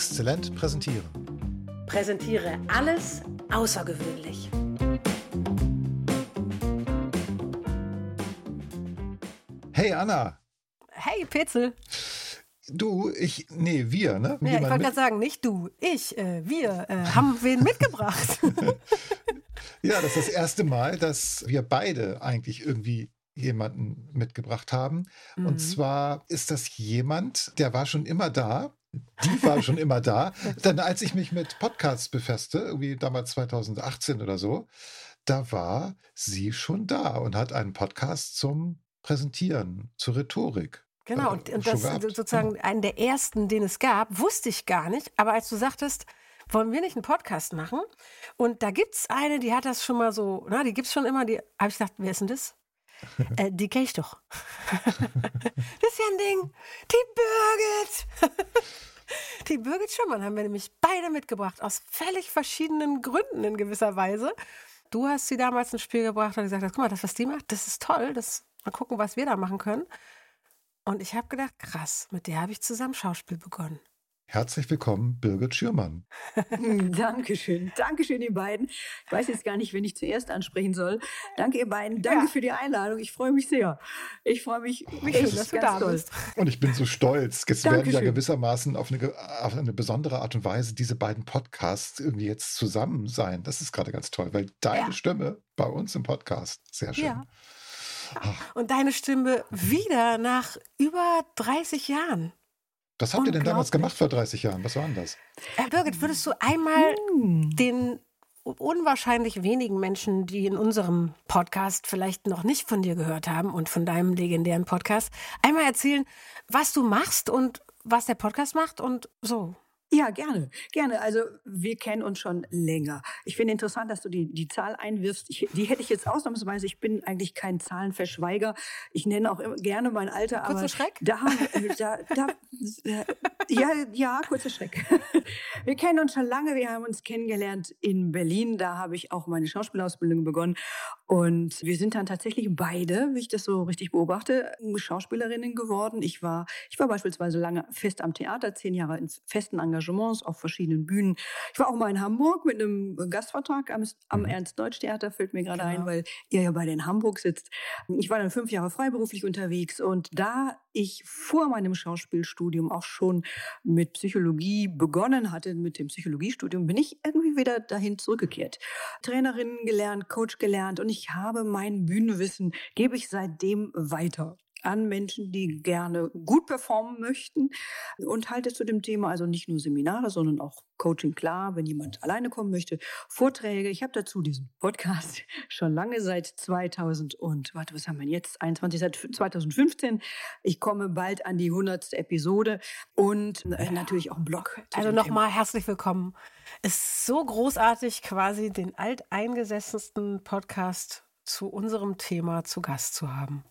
Exzellent präsentieren. Präsentiere alles außergewöhnlich. Hey Anna. Hey Petzel. Du, ich, nee, wir, ne? Ja, ich wollte gerade sagen, nicht du, ich, äh, wir äh, haben wen mitgebracht. ja, das ist das erste Mal, dass wir beide eigentlich irgendwie jemanden mitgebracht haben. Mhm. Und zwar ist das jemand, der war schon immer da. Die war schon immer da. Dann, als ich mich mit Podcasts befasste, irgendwie damals 2018 oder so, da war sie schon da und hat einen Podcast zum Präsentieren, zur Rhetorik. Genau, und, und das gehabt. sozusagen mhm. einen der ersten, den es gab, wusste ich gar nicht. Aber als du sagtest, wollen wir nicht einen Podcast machen? Und da gibt es eine, die hat das schon mal so, na, die gibt es schon immer, die habe ich gedacht, wer ist denn das? Äh, die kenne ich doch. das ist ja ein Ding. Die Birgit. die Birgit Schumann haben wir nämlich beide mitgebracht, aus völlig verschiedenen Gründen in gewisser Weise. Du hast sie damals ins Spiel gebracht und gesagt, guck mal, das, was die macht, das ist toll. Das, mal gucken, was wir da machen können. Und ich habe gedacht, krass, mit der habe ich zusammen Schauspiel begonnen. Herzlich willkommen, Birgit Schürmann. Dankeschön. Dankeschön, ihr beiden. Ich weiß jetzt gar nicht, wen ich zuerst ansprechen soll. Danke, ihr beiden. Danke ja. für die Einladung. Ich freue mich sehr. Ich freue mich, mich schön, dass du da bist. Und ich bin so stolz. Jetzt Dankeschön. werden ja gewissermaßen auf eine, auf eine besondere Art und Weise diese beiden Podcasts irgendwie jetzt zusammen sein. Das ist gerade ganz toll, weil deine ja. Stimme bei uns im Podcast, sehr schön. Ja. Und deine Stimme wieder nach über 30 Jahren. Was habt ihr denn damals gemacht vor 30 Jahren? Was war denn das? Herr Birgit, würdest du einmal hm. den unwahrscheinlich wenigen Menschen, die in unserem Podcast vielleicht noch nicht von dir gehört haben und von deinem legendären Podcast, einmal erzählen, was du machst und was der Podcast macht und so? Ja, gerne, gerne. Also wir kennen uns schon länger. Ich finde interessant, dass du die, die Zahl einwirfst. Ich, die hätte ich jetzt ausnahmsweise. Ich bin eigentlich kein Zahlenverschweiger. Ich nenne auch immer, gerne mein Alter. Kurzer aber Schreck? Da, da, da, ja, ja, kurzer Schreck. Wir kennen uns schon lange. Wir haben uns kennengelernt in Berlin. Da habe ich auch meine Schauspielausbildung begonnen. Und wir sind dann tatsächlich beide, wie ich das so richtig beobachte, Schauspielerinnen geworden. Ich war, ich war beispielsweise lange fest am Theater, zehn Jahre in festen Engagements auf verschiedenen Bühnen. Ich war auch mal in Hamburg mit einem Gastvertrag am, am mhm. Ernst-Deutsch-Theater, fällt mir gerade genau. ein, weil ihr ja beide in Hamburg sitzt. Ich war dann fünf Jahre freiberuflich unterwegs und da ich vor meinem Schauspielstudium auch schon mit Psychologie begonnen hatte, mit dem Psychologiestudium, bin ich irgendwie wieder dahin zurückgekehrt. Trainerin gelernt, Coach gelernt und ich ich habe mein Bühnenwissen, gebe ich seitdem weiter an Menschen, die gerne gut performen möchten und halte zu dem Thema also nicht nur Seminare, sondern auch Coaching klar, wenn jemand alleine kommen möchte, Vorträge. Ich habe dazu diesen Podcast schon lange seit 2000 und warte, was haben wir jetzt? 21 seit 2015. Ich komme bald an die 100. Episode und äh, natürlich auch einen Blog. Also nochmal herzlich willkommen ist so großartig, quasi den alteingesessensten Podcast zu unserem Thema zu Gast zu haben.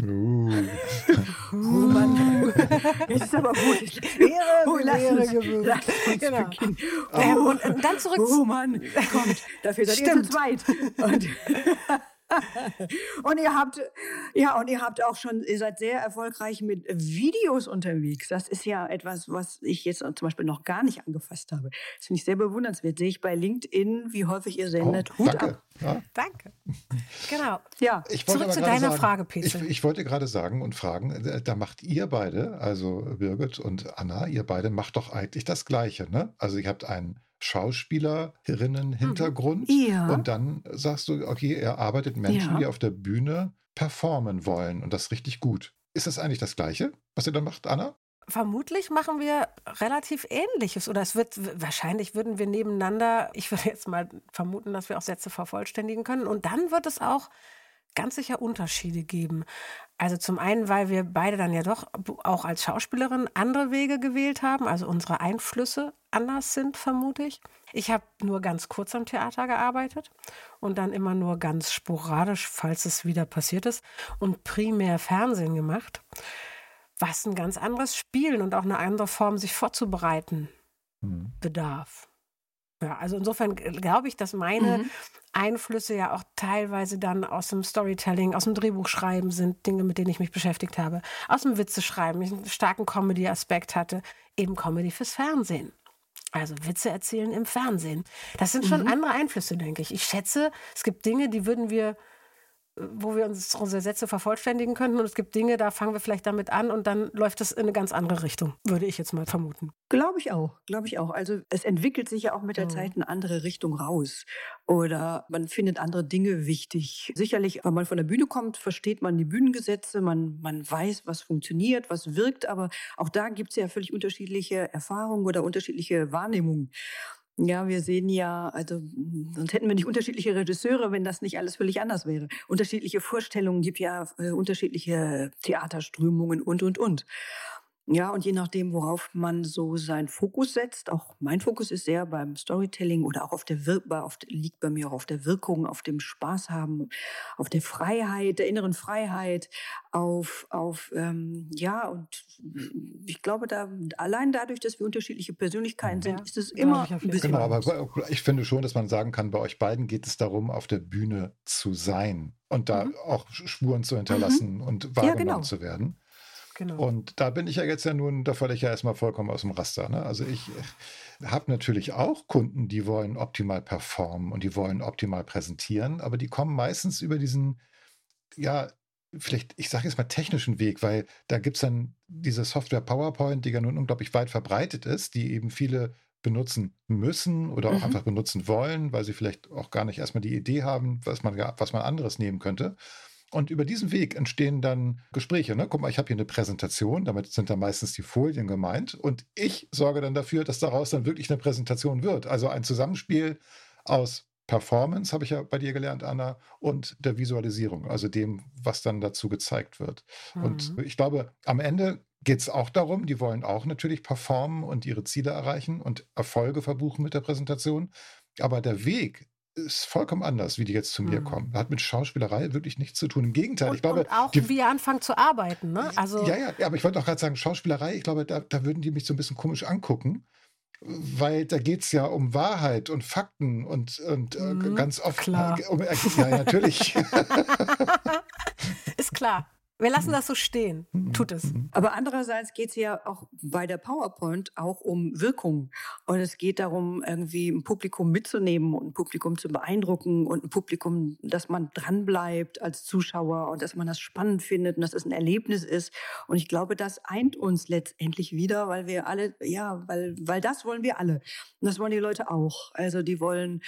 Uh. oh Mann. Jetzt ist aber gut. Ehre, oh, Ehre uns genau. Oh. Ähm, und dann zurück. Oh Mann, kommt. Dafür seid Stimmt. ihr zu zweit. Und und ihr habt, ja, und ihr habt auch schon, ihr seid sehr erfolgreich mit Videos unterwegs. Das ist ja etwas, was ich jetzt zum Beispiel noch gar nicht angefasst habe. Das finde ich sehr bewundernswert. Sehe ich bei LinkedIn, wie häufig ihr sendet. Oh, Hut danke. ab. Ja. Danke. Genau. Ja. Ich Zurück zu deiner sagen, Frage, Peter. Ich, ich, wollte gerade sagen und fragen, äh, da macht ihr beide, also Birgit und Anna, ihr beide macht doch eigentlich das Gleiche, ne? Also ihr habt einen Schauspielerinnen-Hintergrund. Mhm. Ja. Und dann sagst du, okay, er arbeitet Menschen, ja. die auf der Bühne performen wollen und das richtig gut. Ist das eigentlich das Gleiche, was ihr da macht, Anna? Vermutlich machen wir relativ Ähnliches oder es wird wahrscheinlich würden wir nebeneinander, ich würde jetzt mal vermuten, dass wir auch Sätze vervollständigen können und dann wird es auch ganz sicher Unterschiede geben. Also zum einen, weil wir beide dann ja doch auch als Schauspielerin andere Wege gewählt haben, also unsere Einflüsse anders sind, vermute ich. Ich habe nur ganz kurz am Theater gearbeitet und dann immer nur ganz sporadisch, falls es wieder passiert ist, und primär Fernsehen gemacht, was ein ganz anderes Spielen und auch eine andere Form, sich vorzubereiten, mhm. bedarf. Ja, also insofern glaube ich, dass meine mhm. Einflüsse ja auch teilweise dann aus dem Storytelling, aus dem Drehbuchschreiben sind Dinge, mit denen ich mich beschäftigt habe. Aus dem Witzeschreiben, ich einen starken Comedy-Aspekt hatte, eben Comedy fürs Fernsehen. Also Witze erzählen im Fernsehen. Das sind schon mhm. andere Einflüsse, denke ich. Ich schätze, es gibt Dinge, die würden wir wo wir uns unsere Sätze vervollständigen könnten. Und es gibt Dinge, da fangen wir vielleicht damit an und dann läuft es in eine ganz andere Richtung, würde ich jetzt mal vermuten. Glaube ich auch, glaube ich auch. Also es entwickelt sich ja auch mit der mhm. Zeit eine andere Richtung raus. Oder man findet andere Dinge wichtig. Sicherlich, wenn man von der Bühne kommt, versteht man die Bühnengesetze, man, man weiß, was funktioniert, was wirkt, aber auch da gibt es ja völlig unterschiedliche Erfahrungen oder unterschiedliche Wahrnehmungen. Ja, wir sehen ja, also sonst hätten wir nicht unterschiedliche Regisseure, wenn das nicht alles völlig anders wäre. Unterschiedliche Vorstellungen gibt ja äh, unterschiedliche Theaterströmungen und und und. Ja, und je nachdem, worauf man so seinen Fokus setzt, auch mein Fokus ist sehr beim Storytelling oder auch auf der Wirkbar, auf, liegt bei mir auch auf der Wirkung, auf dem Spaß haben, auf der Freiheit, der inneren Freiheit, auf, auf ähm, ja, und ich glaube, da allein dadurch, dass wir unterschiedliche Persönlichkeiten sind, ja. ist es immer ein bisschen. Genau, aber ich finde schon, dass man sagen kann, bei euch beiden geht es darum, auf der Bühne zu sein und da mhm. auch Spuren zu hinterlassen mhm. und wahrgenommen ja, genau. zu werden. Genau. Und da bin ich ja jetzt ja nun, da falle ich ja erstmal vollkommen aus dem Raster. Ne? Also ich habe natürlich auch Kunden, die wollen optimal performen und die wollen optimal präsentieren, aber die kommen meistens über diesen, ja, vielleicht, ich sage jetzt mal technischen Weg, weil da gibt es dann diese Software PowerPoint, die ja nun unglaublich weit verbreitet ist, die eben viele benutzen müssen oder auch mhm. einfach benutzen wollen, weil sie vielleicht auch gar nicht erstmal die Idee haben, was man, was man anderes nehmen könnte. Und über diesen Weg entstehen dann Gespräche. Ne? Guck mal, ich habe hier eine Präsentation, damit sind dann meistens die Folien gemeint. Und ich sorge dann dafür, dass daraus dann wirklich eine Präsentation wird. Also ein Zusammenspiel aus Performance, habe ich ja bei dir gelernt, Anna, und der Visualisierung, also dem, was dann dazu gezeigt wird. Mhm. Und ich glaube, am Ende geht es auch darum, die wollen auch natürlich performen und ihre Ziele erreichen und Erfolge verbuchen mit der Präsentation. Aber der Weg ist vollkommen anders, wie die jetzt zu mir mhm. kommen. Hat mit Schauspielerei wirklich nichts zu tun. Im Gegenteil, und, ich glaube. Und auch die, wie ihr anfangen zu arbeiten, ne? Also ja, ja, ja, aber ich wollte auch gerade sagen, Schauspielerei, ich glaube, da, da würden die mich so ein bisschen komisch angucken. Weil da geht es ja um Wahrheit und Fakten und, und äh, mhm, ganz oft. Klar. Um, ja, natürlich. ist klar. Wir lassen mhm. das so stehen. Mhm. Tut es. Mhm. Aber andererseits geht es ja auch bei der PowerPoint auch um Wirkung. Und es geht darum, irgendwie ein Publikum mitzunehmen und ein Publikum zu beeindrucken und ein Publikum, dass man dranbleibt als Zuschauer und dass man das spannend findet und dass es ein Erlebnis ist. Und ich glaube, das eint uns letztendlich wieder, weil wir alle, ja, weil, weil das wollen wir alle. Und das wollen die Leute auch. Also die wollen,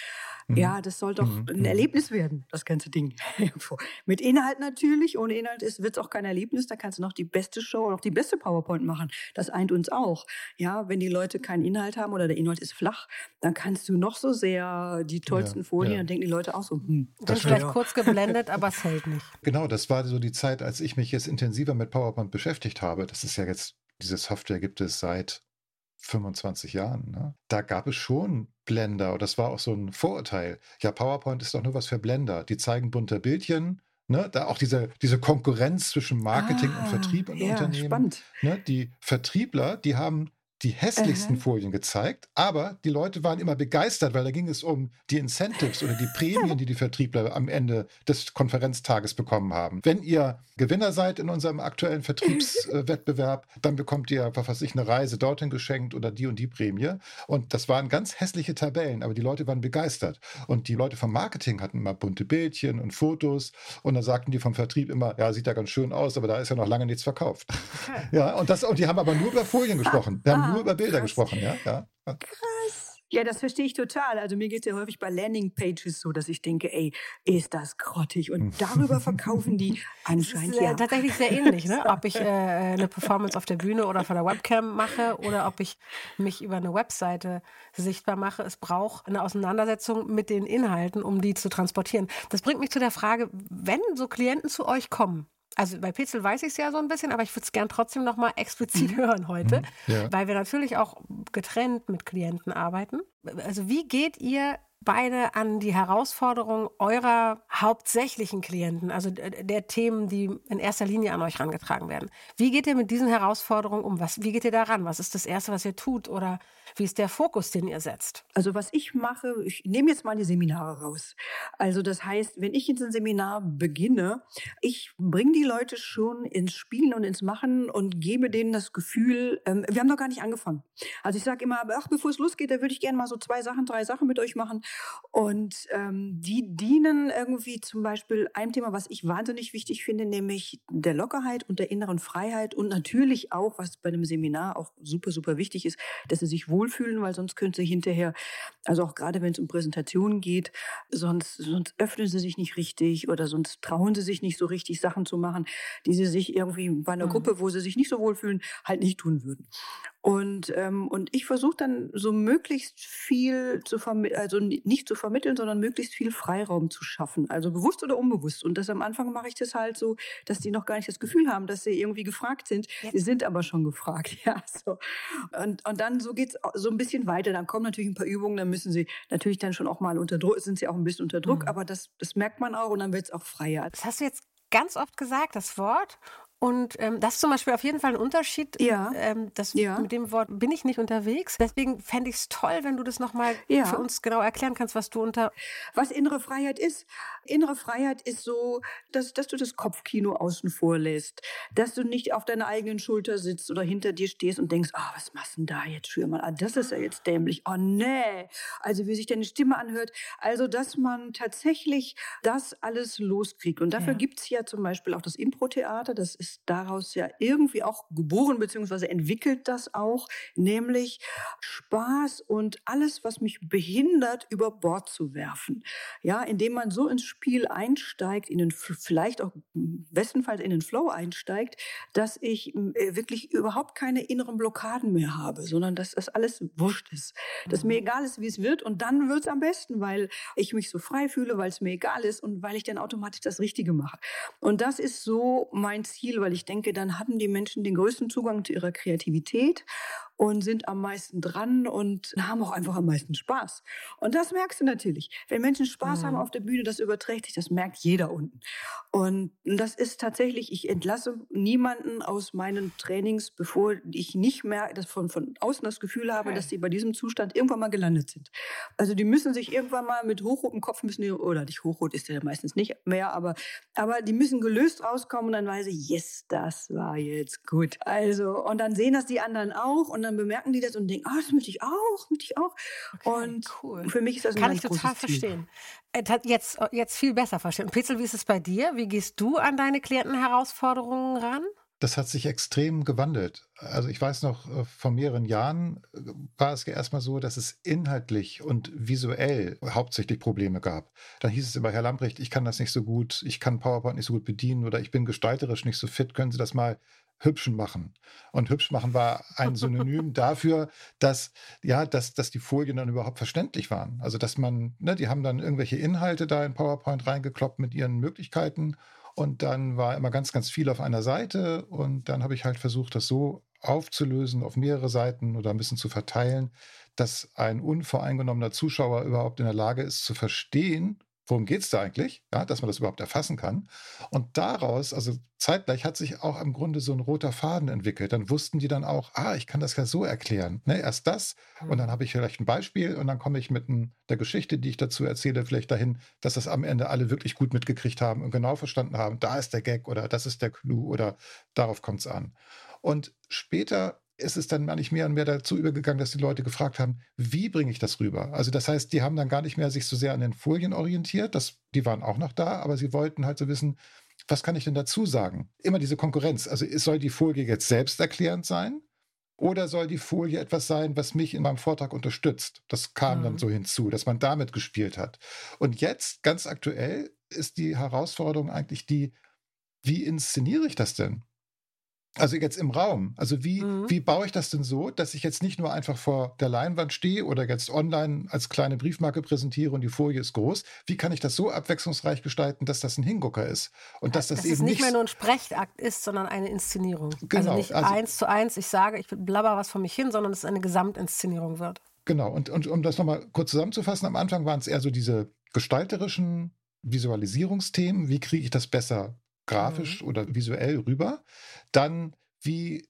mhm. ja, das soll doch mhm. ein Erlebnis werden, das ganze Ding. Mit Inhalt natürlich. Ohne Inhalt wird es auch kein Erlebnis. Da kannst du noch die beste Show, noch die beste PowerPoint machen. Das eint uns auch. Ja, wenn die Leute keinen Inhalt haben oder der Inhalt ist flach, dann kannst du noch so sehr die tollsten ja, Folien, ja. dann denken die Leute auch so, hm. Das vielleicht ja. kurz geblendet, aber es hält nicht. Genau, das war so die Zeit, als ich mich jetzt intensiver mit PowerPoint beschäftigt habe. Das ist ja jetzt, diese Software gibt es seit 25 Jahren. Ne? Da gab es schon Blender und das war auch so ein Vorurteil. Ja, PowerPoint ist doch nur was für Blender. Die zeigen bunte Bildchen Ne, da auch diese, diese Konkurrenz zwischen Marketing ah, und Vertrieb und ja, Unternehmen. Spannend. Ne, die Vertriebler, die haben die hässlichsten Aha. Folien gezeigt, aber die Leute waren immer begeistert, weil da ging es um die Incentives oder die Prämien, die die Vertriebler am Ende des Konferenztages bekommen haben. Wenn ihr Gewinner seid in unserem aktuellen Vertriebswettbewerb, dann bekommt ihr, was weiß ich, eine Reise dorthin geschenkt oder die und die Prämie. Und das waren ganz hässliche Tabellen, aber die Leute waren begeistert. Und die Leute vom Marketing hatten immer bunte Bildchen und Fotos und dann sagten die vom Vertrieb immer, ja, sieht ja ganz schön aus, aber da ist ja noch lange nichts verkauft. Okay. Ja, und, das, und die haben aber nur über Folien gesprochen. Wir haben ah, nur über Bilder krass. gesprochen, ja? ja. Krass. Ja, das verstehe ich total. Also mir geht es ja häufig bei Landingpages so, dass ich denke, ey, ist das grottig. Und darüber verkaufen die anscheinend das ist, ja. Tatsächlich sehr ähnlich, ne? ob ich äh, eine Performance auf der Bühne oder vor der Webcam mache oder ob ich mich über eine Webseite sichtbar mache. Es braucht eine Auseinandersetzung mit den Inhalten, um die zu transportieren. Das bringt mich zu der Frage, wenn so Klienten zu euch kommen, also bei Pitzel weiß ich es ja so ein bisschen, aber ich würde es gern trotzdem noch mal explizit mhm. hören heute, mhm. ja. weil wir natürlich auch getrennt mit Klienten arbeiten. Also wie geht ihr beide an die Herausforderung eurer hauptsächlichen Klienten, also der Themen, die in erster Linie an euch herangetragen werden. Wie geht ihr mit diesen Herausforderungen um? Was, wie geht ihr daran? Was ist das Erste, was ihr tut? Oder wie ist der Fokus, den ihr setzt? Also was ich mache, ich nehme jetzt mal die Seminare raus. Also das heißt, wenn ich jetzt ein Seminar beginne, ich bringe die Leute schon ins Spielen und ins Machen und gebe denen das Gefühl, ähm, wir haben noch gar nicht angefangen. Also ich sage immer, ach, bevor es losgeht, da würde ich gerne mal so zwei Sachen, drei Sachen mit euch machen. Und ähm, die dienen irgendwie zum Beispiel einem Thema, was ich wahnsinnig wichtig finde, nämlich der Lockerheit und der inneren Freiheit und natürlich auch, was bei einem Seminar auch super, super wichtig ist, dass sie sich wohlfühlen, weil sonst können sie hinterher, also auch gerade wenn es um Präsentationen geht, sonst, sonst öffnen sie sich nicht richtig oder sonst trauen sie sich nicht so richtig, Sachen zu machen, die sie sich irgendwie bei einer mhm. Gruppe, wo sie sich nicht so wohlfühlen, halt nicht tun würden. Und, ähm, und ich versuche dann so möglichst viel zu vermitteln, also nicht zu vermitteln, sondern möglichst viel Freiraum zu schaffen, also bewusst oder unbewusst. Und das am Anfang mache ich das halt so, dass die noch gar nicht das Gefühl haben, dass sie irgendwie gefragt sind. Sie sind aber schon gefragt, ja. So. Und, und dann so geht's so ein bisschen weiter. Dann kommen natürlich ein paar Übungen, dann müssen sie natürlich dann schon auch mal unter Druck, sind sie auch ein bisschen unter Druck, mhm. aber das, das merkt man auch und dann wird es auch freier. Das hast du jetzt ganz oft gesagt, das Wort. Und ähm, das ist zum Beispiel auf jeden Fall ein Unterschied. Ja. Ähm, das, ja. Mit dem Wort bin ich nicht unterwegs. Deswegen fände ich es toll, wenn du das nochmal ja. für uns genau erklären kannst, was du unter. Was innere Freiheit ist. Innere Freiheit ist so, dass, dass du das Kopfkino außen vor lässt. Dass du nicht auf deiner eigenen Schulter sitzt oder hinter dir stehst und denkst, ah, oh, was machst du denn da jetzt, Schürmann? Ah, das ist ja jetzt dämlich. Oh, nee. Also, wie sich deine Stimme anhört. Also, dass man tatsächlich das alles loskriegt. Und dafür ja. gibt es ja zum Beispiel auch das Impro-Theater. Das ist daraus ja irgendwie auch geboren, beziehungsweise entwickelt das auch, nämlich Spaß und alles, was mich behindert, über Bord zu werfen. Ja, indem man so ins Spiel einsteigt, in den, vielleicht auch bestenfalls in den Flow einsteigt, dass ich äh, wirklich überhaupt keine inneren Blockaden mehr habe, sondern dass das alles wurscht ist. Dass mhm. mir egal ist, wie es wird und dann wird es am besten, weil ich mich so frei fühle, weil es mir egal ist und weil ich dann automatisch das Richtige mache. Und das ist so mein Ziel, weil ich denke, dann haben die Menschen den größten Zugang zu ihrer Kreativität und sind am meisten dran und haben auch einfach am meisten Spaß. Und das merkst du natürlich. Wenn Menschen Spaß mhm. haben auf der Bühne, das überträgt sich, das merkt jeder unten. Und das ist tatsächlich, ich entlasse niemanden aus meinen Trainings, bevor ich nicht mehr das von, von außen das Gefühl habe, okay. dass sie bei diesem Zustand irgendwann mal gelandet sind. Also die müssen sich irgendwann mal mit hochrotem Kopf müssen die, oder nicht hochrot ist ja meistens nicht mehr, aber, aber die müssen gelöst rauskommen und dann weiß ich, yes, das war jetzt gut. Also, und dann sehen das die anderen auch und dann bemerken die das und denken, ah, das möchte ich auch, möchte ich auch. Okay, und cool. für mich ist das ein Kann ich total verstehen. Äh, jetzt, äh, jetzt viel besser verstehen. Petzel, wie ist es bei dir? Wie gehst du an deine Klientenherausforderungen ran? Das hat sich extrem gewandelt. Also ich weiß noch, äh, vor mehreren Jahren war es ja erstmal so, dass es inhaltlich und visuell hauptsächlich Probleme gab. Dann hieß es immer, Herr Lamprecht, ich kann das nicht so gut, ich kann PowerPoint nicht so gut bedienen oder ich bin gestalterisch nicht so fit, können Sie das mal hübschen machen. Und hübsch machen war ein Synonym dafür, dass, ja, dass, dass die Folien dann überhaupt verständlich waren. Also, dass man, ne, die haben dann irgendwelche Inhalte da in PowerPoint reingekloppt mit ihren Möglichkeiten. Und dann war immer ganz, ganz viel auf einer Seite. Und dann habe ich halt versucht, das so aufzulösen auf mehrere Seiten oder ein bisschen zu verteilen, dass ein unvoreingenommener Zuschauer überhaupt in der Lage ist zu verstehen, worum geht es da eigentlich, ja, dass man das überhaupt erfassen kann. Und daraus, also zeitgleich hat sich auch im Grunde so ein roter Faden entwickelt. Dann wussten die dann auch, ah, ich kann das ja so erklären. Ne? Erst das und dann mhm. habe ich vielleicht ein Beispiel und dann komme ich mit ein, der Geschichte, die ich dazu erzähle, vielleicht dahin, dass das am Ende alle wirklich gut mitgekriegt haben und genau verstanden haben, da ist der Gag oder das ist der Clou oder darauf kommt es an. Und später ist es dann nicht mehr und mehr dazu übergegangen, dass die Leute gefragt haben, wie bringe ich das rüber? Also das heißt, die haben dann gar nicht mehr sich so sehr an den Folien orientiert, das, die waren auch noch da, aber sie wollten halt so wissen, was kann ich denn dazu sagen? Immer diese Konkurrenz. Also soll die Folie jetzt selbsterklärend sein? Oder soll die Folie etwas sein, was mich in meinem Vortrag unterstützt? Das kam mhm. dann so hinzu, dass man damit gespielt hat. Und jetzt, ganz aktuell, ist die Herausforderung eigentlich die, wie inszeniere ich das denn? Also jetzt im Raum. Also wie, mhm. wie baue ich das denn so, dass ich jetzt nicht nur einfach vor der Leinwand stehe oder jetzt online als kleine Briefmarke präsentiere und die Folie ist groß. Wie kann ich das so abwechslungsreich gestalten, dass das ein Hingucker ist? Und dass das, dass eben es nicht mehr nur ein Sprechakt ist, sondern eine Inszenierung. Also genau. Also nicht also, eins zu eins, ich sage, ich blabber was von mich hin, sondern es eine Gesamtinszenierung wird. Genau, und, und um das nochmal kurz zusammenzufassen, am Anfang waren es eher so diese gestalterischen Visualisierungsthemen, wie kriege ich das besser grafisch mhm. oder visuell rüber. Dann, wie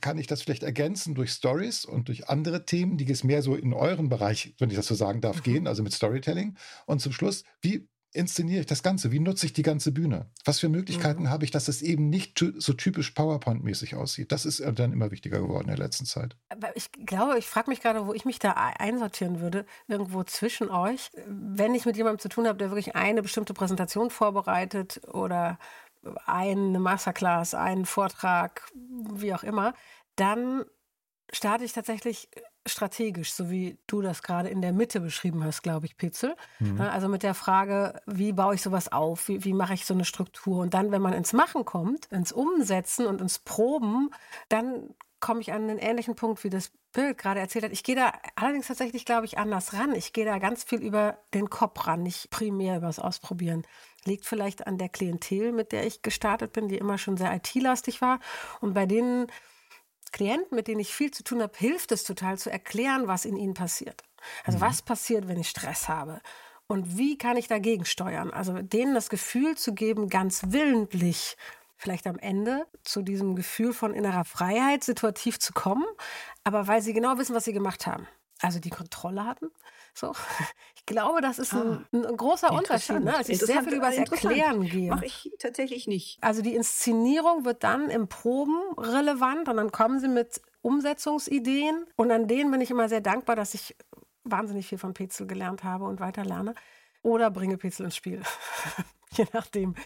kann ich das vielleicht ergänzen durch Stories und durch andere Themen, die es mehr so in euren Bereich, wenn ich das so sagen darf, mhm. gehen, also mit Storytelling. Und zum Schluss, wie inszeniere ich das Ganze? Wie nutze ich die ganze Bühne? Was für Möglichkeiten mhm. habe ich, dass es eben nicht so typisch PowerPoint-mäßig aussieht? Das ist äh, dann immer wichtiger geworden in der letzten Zeit. Aber ich glaube, ich frage mich gerade, wo ich mich da einsortieren würde, irgendwo zwischen euch. Wenn ich mit jemandem zu tun habe, der wirklich eine bestimmte Präsentation vorbereitet oder eine Masterclass, einen Vortrag, wie auch immer, dann starte ich tatsächlich strategisch, so wie du das gerade in der Mitte beschrieben hast, glaube ich, Pitzel. Mhm. Also mit der Frage, wie baue ich sowas auf? Wie, wie mache ich so eine Struktur? Und dann, wenn man ins Machen kommt, ins Umsetzen und ins Proben, dann komme ich an einen ähnlichen Punkt, wie das Bild gerade erzählt hat. Ich gehe da allerdings tatsächlich, glaube ich, anders ran. Ich gehe da ganz viel über den Kopf ran, nicht primär über das Ausprobieren. Liegt vielleicht an der Klientel, mit der ich gestartet bin, die immer schon sehr IT-lastig war. Und bei denen Klienten, mit denen ich viel zu tun habe, hilft es total zu erklären, was in ihnen passiert. Also mhm. was passiert, wenn ich Stress habe? Und wie kann ich dagegen steuern? Also denen das Gefühl zu geben, ganz willentlich vielleicht am Ende zu diesem Gefühl von innerer Freiheit situativ zu kommen, aber weil sie genau wissen, was sie gemacht haben. Also die Kontrolle hatten. So. Ich glaube, das ist ein, ah, ein großer Unterschied, ne? als ich sehr viel über das Erklären gehe. Mache ich tatsächlich nicht. Also die Inszenierung wird dann im Proben relevant und dann kommen sie mit Umsetzungsideen und an denen bin ich immer sehr dankbar, dass ich wahnsinnig viel von Petzel gelernt habe und weiter lerne. Oder bringe Petzel ins Spiel. Je nachdem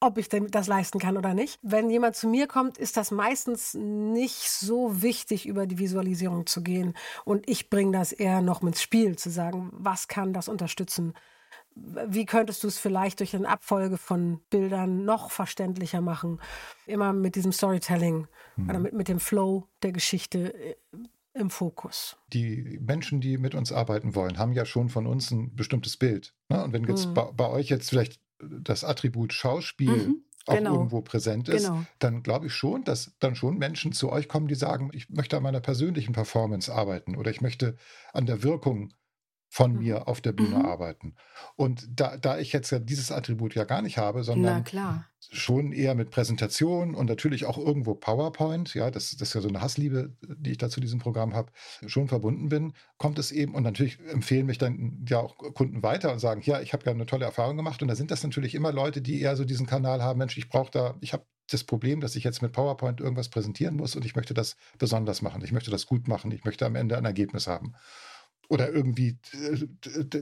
ob ich das leisten kann oder nicht. Wenn jemand zu mir kommt, ist das meistens nicht so wichtig, über die Visualisierung zu gehen. Und ich bringe das eher noch ins Spiel, zu sagen, was kann das unterstützen? Wie könntest du es vielleicht durch eine Abfolge von Bildern noch verständlicher machen? Immer mit diesem Storytelling mhm. oder mit, mit dem Flow der Geschichte äh, im Fokus. Die Menschen, die mit uns arbeiten wollen, haben ja schon von uns ein bestimmtes Bild. Ne? Und wenn jetzt mhm. bei, bei, euch jetzt vielleicht das Attribut Schauspiel mhm, auch genau. irgendwo präsent ist, genau. dann glaube ich schon, dass dann schon Menschen zu euch kommen, die sagen, ich möchte an meiner persönlichen Performance arbeiten oder ich möchte an der Wirkung von mhm. mir auf der Bühne mhm. arbeiten. Und da, da ich jetzt ja dieses Attribut ja gar nicht habe, sondern schon eher mit Präsentation und natürlich auch irgendwo PowerPoint, ja, das, das ist ja so eine Hassliebe, die ich da zu diesem Programm habe, schon verbunden bin, kommt es eben und natürlich empfehlen mich dann ja auch Kunden weiter und sagen, ja, ich habe ja eine tolle Erfahrung gemacht und da sind das natürlich immer Leute, die eher so diesen Kanal haben, Mensch, ich brauche da, ich habe das Problem, dass ich jetzt mit PowerPoint irgendwas präsentieren muss und ich möchte das besonders machen, ich möchte das gut machen, ich möchte am Ende ein Ergebnis haben oder irgendwie äh,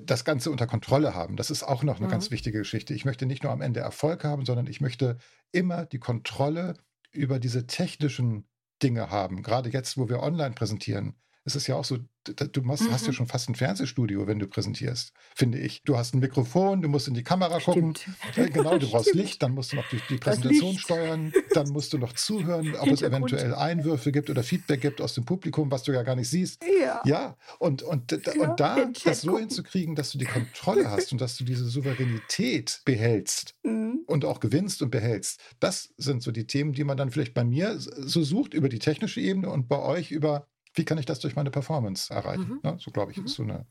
das Ganze unter Kontrolle haben. Das ist auch noch eine mhm. ganz wichtige Geschichte. Ich möchte nicht nur am Ende Erfolg haben, sondern ich möchte immer die Kontrolle über diese technischen Dinge haben. Gerade jetzt, wo wir online präsentieren, es ist ja auch so, du machst, mhm. hast ja mhm. schon fast ein Fernsehstudio, wenn du präsentierst, finde ich. Du hast ein Mikrofon, du musst in die Kamera gucken. Stimmt. Genau, du brauchst Licht, dann musst du noch die, die Präsentation steuern, dann musst du noch zuhören, ob es eventuell Einwürfe gibt oder Feedback gibt aus dem Publikum, was du ja gar nicht siehst. Ja. Ja, und, und, ja, und da das so hinzukriegen, dass du die Kontrolle hast und dass du diese Souveränität behältst mhm. und auch gewinnst und behältst, das sind so die Themen, die man dann vielleicht bei mir so sucht über die technische Ebene und bei euch über wie kann ich das durch meine Performance erreichen? Mhm. Ne? So glaube ich, ist so eine.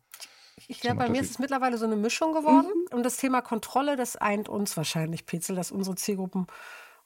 Ich glaube, bei mir ist es mittlerweile so eine Mischung geworden. Mhm. Und das Thema Kontrolle, das eint uns wahrscheinlich, Petzel, dass unsere Zielgruppen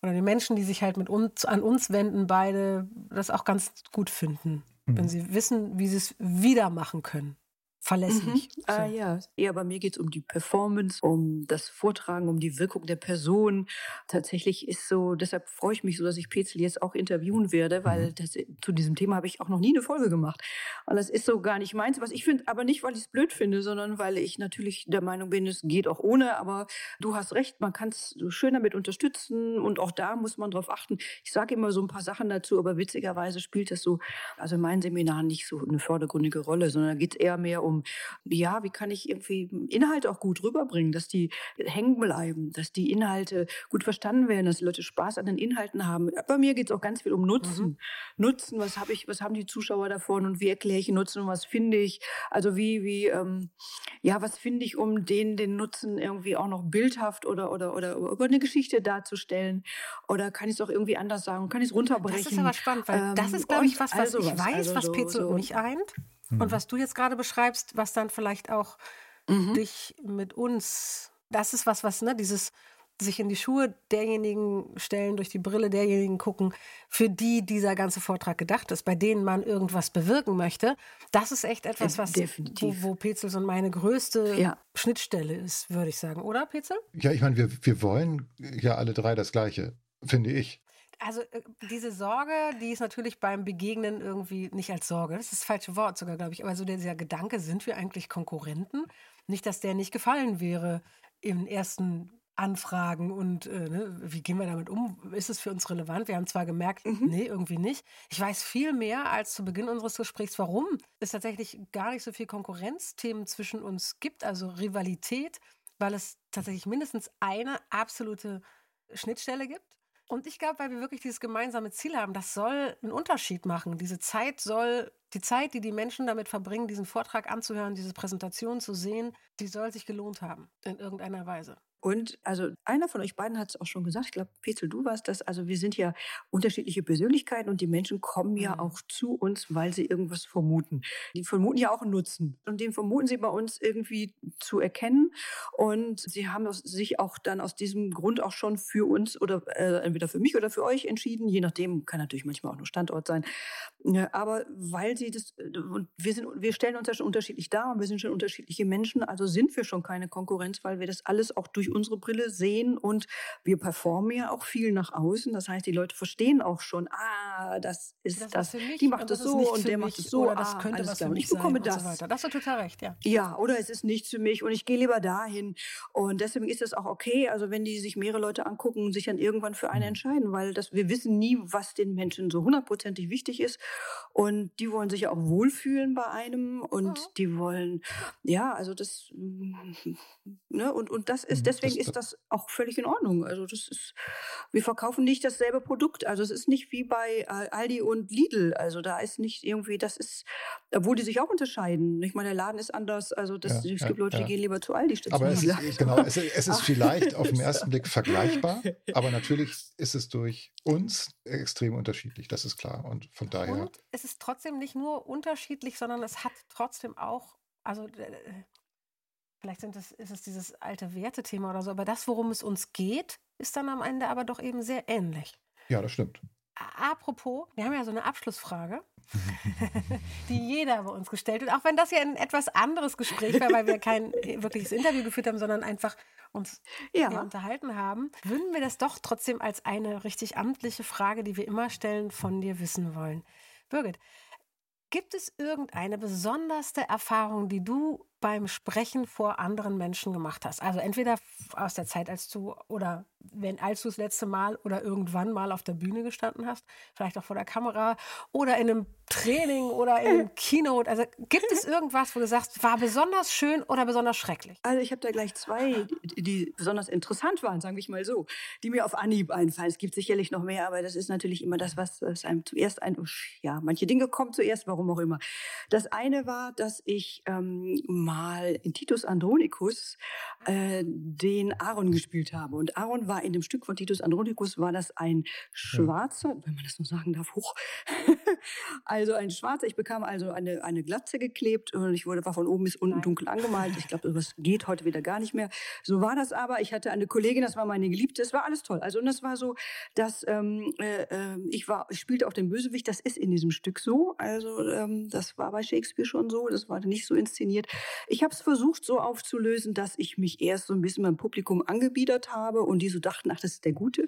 oder die Menschen, die sich halt mit uns an uns wenden, beide das auch ganz gut finden. Mhm. Wenn sie wissen, wie sie es wieder machen können verlässlich. Mhm. Ah ja, ja, bei mir geht es um die Performance, um das Vortragen, um die Wirkung der Person. Tatsächlich ist so, deshalb freue ich mich so, dass ich Petzel jetzt auch interviewen werde, weil mhm. das, zu diesem Thema habe ich auch noch nie eine Folge gemacht. Und das ist so gar nicht meins, was ich finde, aber nicht, weil ich es blöd finde, sondern weil ich natürlich der Meinung bin, es geht auch ohne, aber du hast recht, man kann es so schön damit unterstützen und auch da muss man drauf achten. Ich sage immer so ein paar Sachen dazu, aber witzigerweise spielt das so, also in meinen Seminaren nicht so eine vordergründige Rolle, sondern da geht es eher mehr um ja, wie kann ich irgendwie Inhalte auch gut rüberbringen, dass die hängen bleiben, dass die Inhalte gut verstanden werden, dass die Leute Spaß an den Inhalten haben. Bei mir geht es auch ganz viel um Nutzen. Mhm. Nutzen, was habe ich, was haben die Zuschauer davon und wie erkläre ich Nutzen und was finde ich? Also wie, wie, ähm, ja, was finde ich, um den, den Nutzen irgendwie auch noch bildhaft oder, oder, oder über eine Geschichte darzustellen? Oder kann ich es auch irgendwie anders sagen? Kann ich es runterbrechen? Das ist aber spannend, weil ähm, das ist, glaube ich, was, was ich weiß, also was Petzel so, so. mich eint. Mhm. Und was du jetzt gerade beschreibst, was dann vielleicht auch mhm. dich mit uns, das ist was, was, ne, dieses sich in die Schuhe derjenigen stellen, durch die Brille derjenigen gucken, für die dieser ganze Vortrag gedacht ist, bei denen man irgendwas bewirken möchte. Das ist echt etwas, was wo, wo Petzels und meine größte ja. Schnittstelle ist, würde ich sagen, oder Petzel? Ja, ich meine, wir, wir wollen ja alle drei das Gleiche, finde ich. Also äh, diese Sorge, die ist natürlich beim Begegnen irgendwie nicht als Sorge, das ist das falsche Wort sogar, glaube ich, aber so dieser Gedanke, sind wir eigentlich Konkurrenten? Nicht, dass der nicht gefallen wäre im ersten Anfragen und äh, ne, wie gehen wir damit um? Ist es für uns relevant? Wir haben zwar gemerkt, mhm. nee, irgendwie nicht. Ich weiß viel mehr als zu Beginn unseres Gesprächs, warum es tatsächlich gar nicht so viel Konkurrenzthemen zwischen uns gibt, also Rivalität, weil es tatsächlich mindestens eine absolute Schnittstelle gibt. Und ich glaube, weil wir wirklich dieses gemeinsame Ziel haben, das soll einen Unterschied machen. Diese Zeit soll, die Zeit, die die Menschen damit verbringen, diesen Vortrag anzuhören, diese Präsentation zu sehen, die soll sich gelohnt haben in irgendeiner Weise. Und also einer von euch beiden hat es auch schon gesagt, ich glaube, Petzel, du warst das. Also wir sind ja unterschiedliche Persönlichkeiten und die Menschen kommen ja mhm. auch zu uns, weil sie irgendwas vermuten. Die vermuten ja auch einen Nutzen. Und den vermuten sie bei uns irgendwie zu erkennen. Und sie haben sich auch dann aus diesem Grund auch schon für uns oder äh, entweder für mich oder für euch entschieden. Je nachdem, kann natürlich manchmal auch nur Standort sein. Aber weil sie das, und wir sind, wir stellen uns ja schon unterschiedlich dar und wir sind schon unterschiedliche Menschen, also sind wir schon keine Konkurrenz, weil wir das alles auch durch unsere Brille sehen und wir performen ja auch viel nach außen. Das heißt, die Leute verstehen auch schon, ah, das ist das. das. Mich, die macht es so und der macht es so. Oder das ah, könnte was klar. für mich ich bekomme das. So das ist total recht, ja. Ja, oder es ist nichts für mich und ich gehe lieber dahin. Und deswegen ist es auch okay, also wenn die sich mehrere Leute angucken und sich dann irgendwann für eine mhm. entscheiden, weil das, wir wissen nie, was den Menschen so hundertprozentig wichtig ist. Und die wollen sich ja auch wohlfühlen bei einem und mhm. die wollen, ja, also das, ne, und, und das ist, mhm, deswegen das, ist das auch völlig in Ordnung. Also das ist, wir verkaufen nicht dasselbe Produkt. Also es ist nicht wie bei Aldi und Lidl. Also da ist nicht irgendwie, das ist, obwohl die sich auch unterscheiden. Ich meine, der Laden ist anders. Also das, ja, es gibt ja, Leute, die gehen lieber zu Aldi statt aber zu Lidl. Es ist, genau, es, es ist vielleicht auf den ersten Blick vergleichbar, aber natürlich ist es durch uns extrem unterschiedlich. Das ist klar. Und von daher. Und es ist trotzdem nicht nur unterschiedlich, sondern es hat trotzdem auch, also vielleicht sind es, ist es dieses alte Wertethema oder so, aber das, worum es uns geht, ist dann am Ende aber doch eben sehr ähnlich. Ja, das stimmt. Apropos, wir haben ja so eine Abschlussfrage, die jeder bei uns gestellt hat. Auch wenn das ja ein etwas anderes Gespräch war, weil wir kein wirkliches Interview geführt haben, sondern einfach uns ja. unterhalten haben, würden wir das doch trotzdem als eine richtig amtliche Frage, die wir immer stellen, von dir wissen wollen. Birgit, gibt es irgendeine besonderste Erfahrung, die du beim Sprechen vor anderen Menschen gemacht hast? Also entweder aus der Zeit, als du oder wenn als du das letzte Mal oder irgendwann mal auf der Bühne gestanden hast, vielleicht auch vor der Kamera oder in einem Training oder in einem Keynote. Also gibt es irgendwas, wo du sagst, war besonders schön oder besonders schrecklich? Also ich habe da gleich zwei, die besonders interessant waren, sagen wir mal so, die mir auf Anhieb einfallen. Es gibt sicherlich noch mehr, aber das ist natürlich immer das, was einem zuerst ein, ja, manche Dinge kommen zuerst, warum auch immer. Das eine war, dass ich ähm, mal in Titus Andronicus äh, den Aaron gespielt habe. Und Aaron war in dem Stück von Titus Andronicus, war das ein schwarzer, wenn man das noch sagen darf, hoch. also ein schwarzer. Ich bekam also eine, eine Glatze geklebt und ich wurde, war von oben bis unten dunkel angemalt. Ich glaube, das geht heute wieder gar nicht mehr. So war das aber. Ich hatte eine Kollegin, das war meine Geliebte. Es war alles toll. Also und das war so, dass ähm, äh, ähm, ich war, ich spielte auf den Bösewicht. Das ist in diesem Stück so. Also ähm, das war bei Shakespeare schon so. Das war nicht so inszeniert. Ich habe es versucht so aufzulösen, dass ich mich erst so ein bisschen beim Publikum angebiedert habe und die so dachten, ach, das ist der Gute.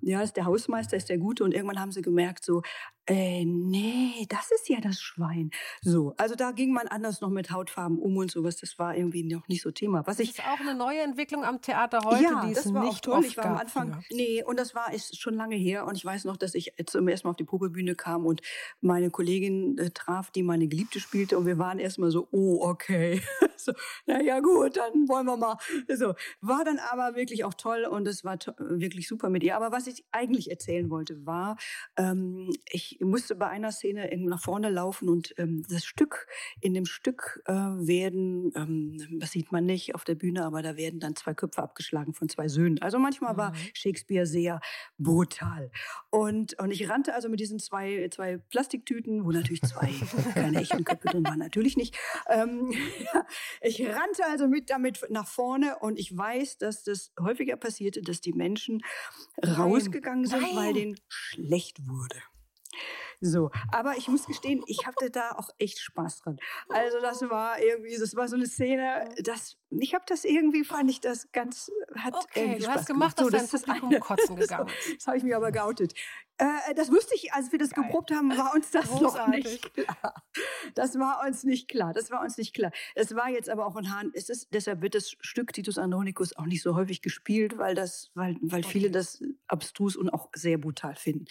Ja, das ist der Hausmeister, ist der Gute. Und irgendwann haben sie gemerkt, so, äh, nee, das ist ja das Schwein. So, also da ging man anders noch mit Hautfarben um und sowas. Das war irgendwie noch nicht so Thema. Was das ich, ist auch eine neue Entwicklung am Theater heute, ja, die es war nicht auch toll. Ich war am Anfang, ja. nee, und das war ist schon lange her. Und ich weiß noch, dass ich zum ersten Mal auf die Popebühne kam und meine Kollegin äh, traf, die meine Geliebte spielte. Und wir waren erstmal so, oh, okay. so, naja, gut, dann wollen wir mal. So, war dann aber wirklich auch toll und es war wirklich super mit ihr. Aber was ich eigentlich erzählen wollte, war, ähm, ich ich musste bei einer Szene nach vorne laufen und ähm, das Stück, in dem Stück äh, werden, ähm, das sieht man nicht auf der Bühne, aber da werden dann zwei Köpfe abgeschlagen von zwei Söhnen. Also manchmal mhm. war Shakespeare sehr brutal. Und, und ich rannte also mit diesen zwei, zwei Plastiktüten, wo natürlich zwei keine echten Köpfe drin waren, natürlich nicht. Ähm, ich rannte also mit damit nach vorne und ich weiß, dass das häufiger passierte, dass die Menschen rausgegangen sind, Nein. weil denen schlecht wurde. So, aber ich muss gestehen, ich hatte da auch echt Spaß dran. Also das war irgendwie, das war so eine Szene, das, ich habe das irgendwie, fand ich das ganz, hat okay, du Spaß hast gemacht, gemacht. dass so, dein Publikum kotzen gegangen ist. Das habe ich mir aber geoutet. Äh, das wusste ich, als wir das Geil. geprobt haben, war uns das Großartig. noch nicht klar. Das war uns nicht klar. Das war uns nicht klar. Es war jetzt aber auch ein Hahn. Es ist, deshalb wird das Stück Titus Andronicus auch nicht so häufig gespielt, weil das, weil, weil okay. viele das abstrus und auch sehr brutal finden.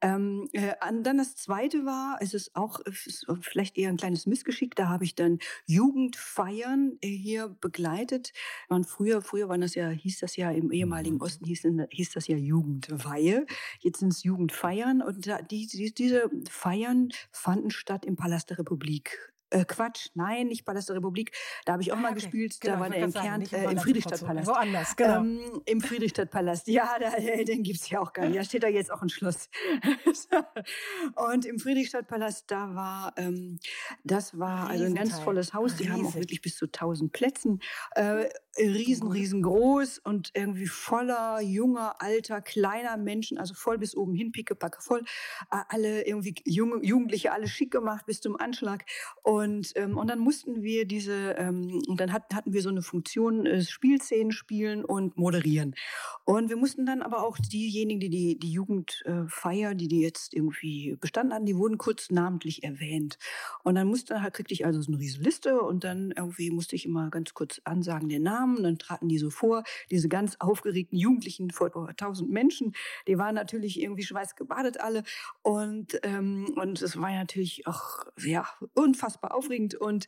Ähm, äh, dann das zweite war, es ist auch es ist vielleicht eher ein kleines Missgeschick. Da habe ich dann Jugendfeiern äh, hier begleitet. Man früher, früher war das ja, hieß das ja im ehemaligen mhm. Osten hieß, hieß das ja Jugendweihe. Jetzt sind es Jugend Jugend feiern. Und die, die, diese Feiern fanden statt im Palast der Republik. Äh, Quatsch, nein, nicht Palast der Republik. Da habe ich auch ah, mal okay. gespielt. Genau, da war der im Kern, äh, im Friedrichstadtpalast. Woanders, genau. Ähm, Im Friedrichstadtpalast. Ja, da, den gibt's ja auch gar nicht. Da steht da jetzt auch ein Schloss. und im Friedrichstadtpalast, da war, ähm, das war also ein ganz volles Haus. Die Riesig. haben auch wirklich bis zu 1000 Plätzen. Äh, riesen, riesengroß und irgendwie voller junger, alter, kleiner Menschen, also voll bis oben hin, pickepacke voll. Alle irgendwie junge, Jugendliche, alle schick gemacht bis zum Anschlag. Und, ähm, und dann mussten wir diese, ähm, und dann hat, hatten wir so eine Funktion, äh, Spielszenen spielen und moderieren. Und wir mussten dann aber auch diejenigen, die die, die Jugendfeier, äh, die die jetzt irgendwie bestanden hatten, die wurden kurz namentlich erwähnt. Und dann musste, kriegte ich also so eine riesen Liste und dann irgendwie musste ich immer ganz kurz ansagen den Namen dann traten die so vor, diese ganz aufgeregten Jugendlichen vor tausend Menschen, die waren natürlich irgendwie schweißgebadet alle und, ähm, und es war natürlich auch, ja, unfassbar aufregend und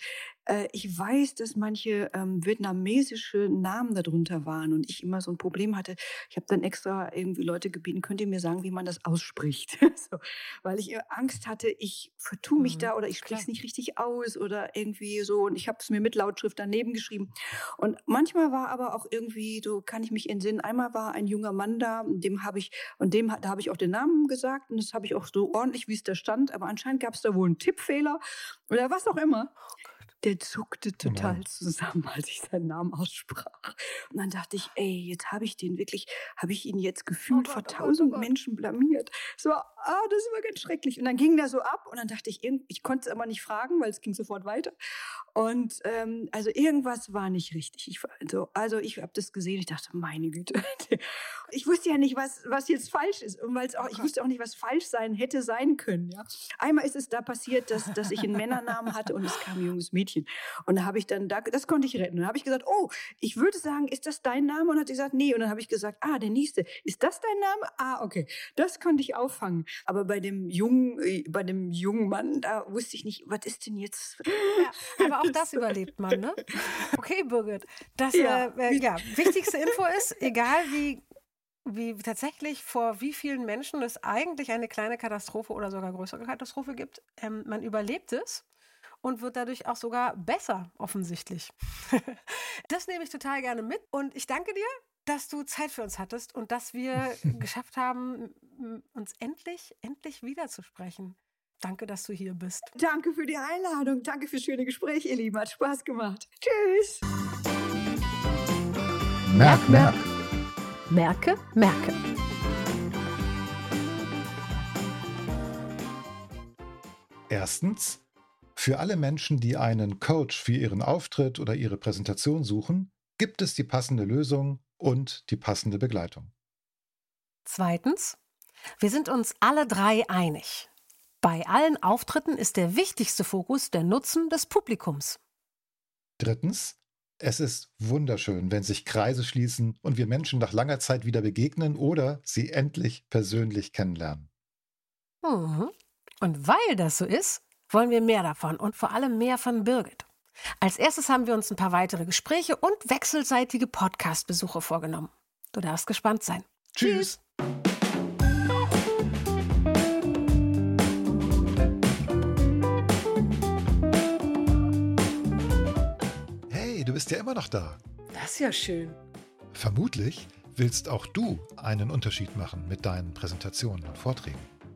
ich weiß, dass manche ähm, vietnamesische Namen darunter waren und ich immer so ein Problem hatte. Ich habe dann extra irgendwie Leute gebeten, könnt ihr mir sagen, wie man das ausspricht? so, weil ich Angst hatte, ich vertue mich mhm, da oder ich spreche es nicht richtig aus oder irgendwie so. Und ich habe es mir mit Lautschrift daneben geschrieben. Und manchmal war aber auch irgendwie, so kann ich mich entsinnen, einmal war ein junger Mann da, dem habe ich, und dem da habe ich auch den Namen gesagt und das habe ich auch so ordentlich, wie es da stand. Aber anscheinend gab es da wohl einen Tippfehler oder was auch immer. Oh der zuckte total Nein. zusammen, als ich seinen Namen aussprach. Und dann dachte ich, ey, jetzt habe ich den wirklich, habe ich ihn jetzt gefühlt oh vor oh tausend oh Menschen blamiert. So, ah, das war ganz schrecklich. Und dann ging der so ab und dann dachte ich, ich konnte es aber nicht fragen, weil es ging sofort weiter. Und ähm, also irgendwas war nicht richtig. Ich, also, also ich habe das gesehen, ich dachte, meine Güte. Ich wusste ja nicht, was, was jetzt falsch ist. Und weil's auch, oh ich wusste auch nicht, was falsch sein hätte sein können. Ja. Einmal ist es da passiert, dass, dass ich einen Männernamen hatte und es kam ein junges Mädchen. Und da habe ich dann, da, das konnte ich retten. Und dann habe ich gesagt, oh, ich würde sagen, ist das dein Name? Und dann hat sie gesagt, nee. Und dann habe ich gesagt, ah, der nächste. Ist das dein Name? Ah, okay. Das konnte ich auffangen. Aber bei dem jungen, äh, bei dem jungen Mann, da wusste ich nicht, was ist denn jetzt? Ja, aber auch das überlebt man, ne? Okay, Birgit. Das ja. Äh, äh, ja, wichtigste Info ist, egal wie wie tatsächlich vor wie vielen Menschen es eigentlich eine kleine Katastrophe oder sogar größere Katastrophe gibt. Ähm, man überlebt es und wird dadurch auch sogar besser, offensichtlich. das nehme ich total gerne mit und ich danke dir, dass du Zeit für uns hattest und dass wir geschafft haben, uns endlich, endlich wiederzusprechen. Danke, dass du hier bist. Danke für die Einladung. Danke fürs schöne Gespräch, ihr Lieben. Hat Spaß gemacht. Tschüss. Merk, merk. Merke, merke. Erstens, für alle Menschen, die einen Coach für ihren Auftritt oder ihre Präsentation suchen, gibt es die passende Lösung und die passende Begleitung. Zweitens, wir sind uns alle drei einig. Bei allen Auftritten ist der wichtigste Fokus der Nutzen des Publikums. Drittens, es ist wunderschön, wenn sich Kreise schließen und wir Menschen nach langer Zeit wieder begegnen oder sie endlich persönlich kennenlernen. Mhm. Und weil das so ist, wollen wir mehr davon und vor allem mehr von Birgit. Als erstes haben wir uns ein paar weitere Gespräche und wechselseitige Podcast-Besuche vorgenommen. Du darfst gespannt sein. Tschüss. Hey, du bist ja immer noch da. Das ist ja schön. Vermutlich willst auch du einen Unterschied machen mit deinen Präsentationen und Vorträgen.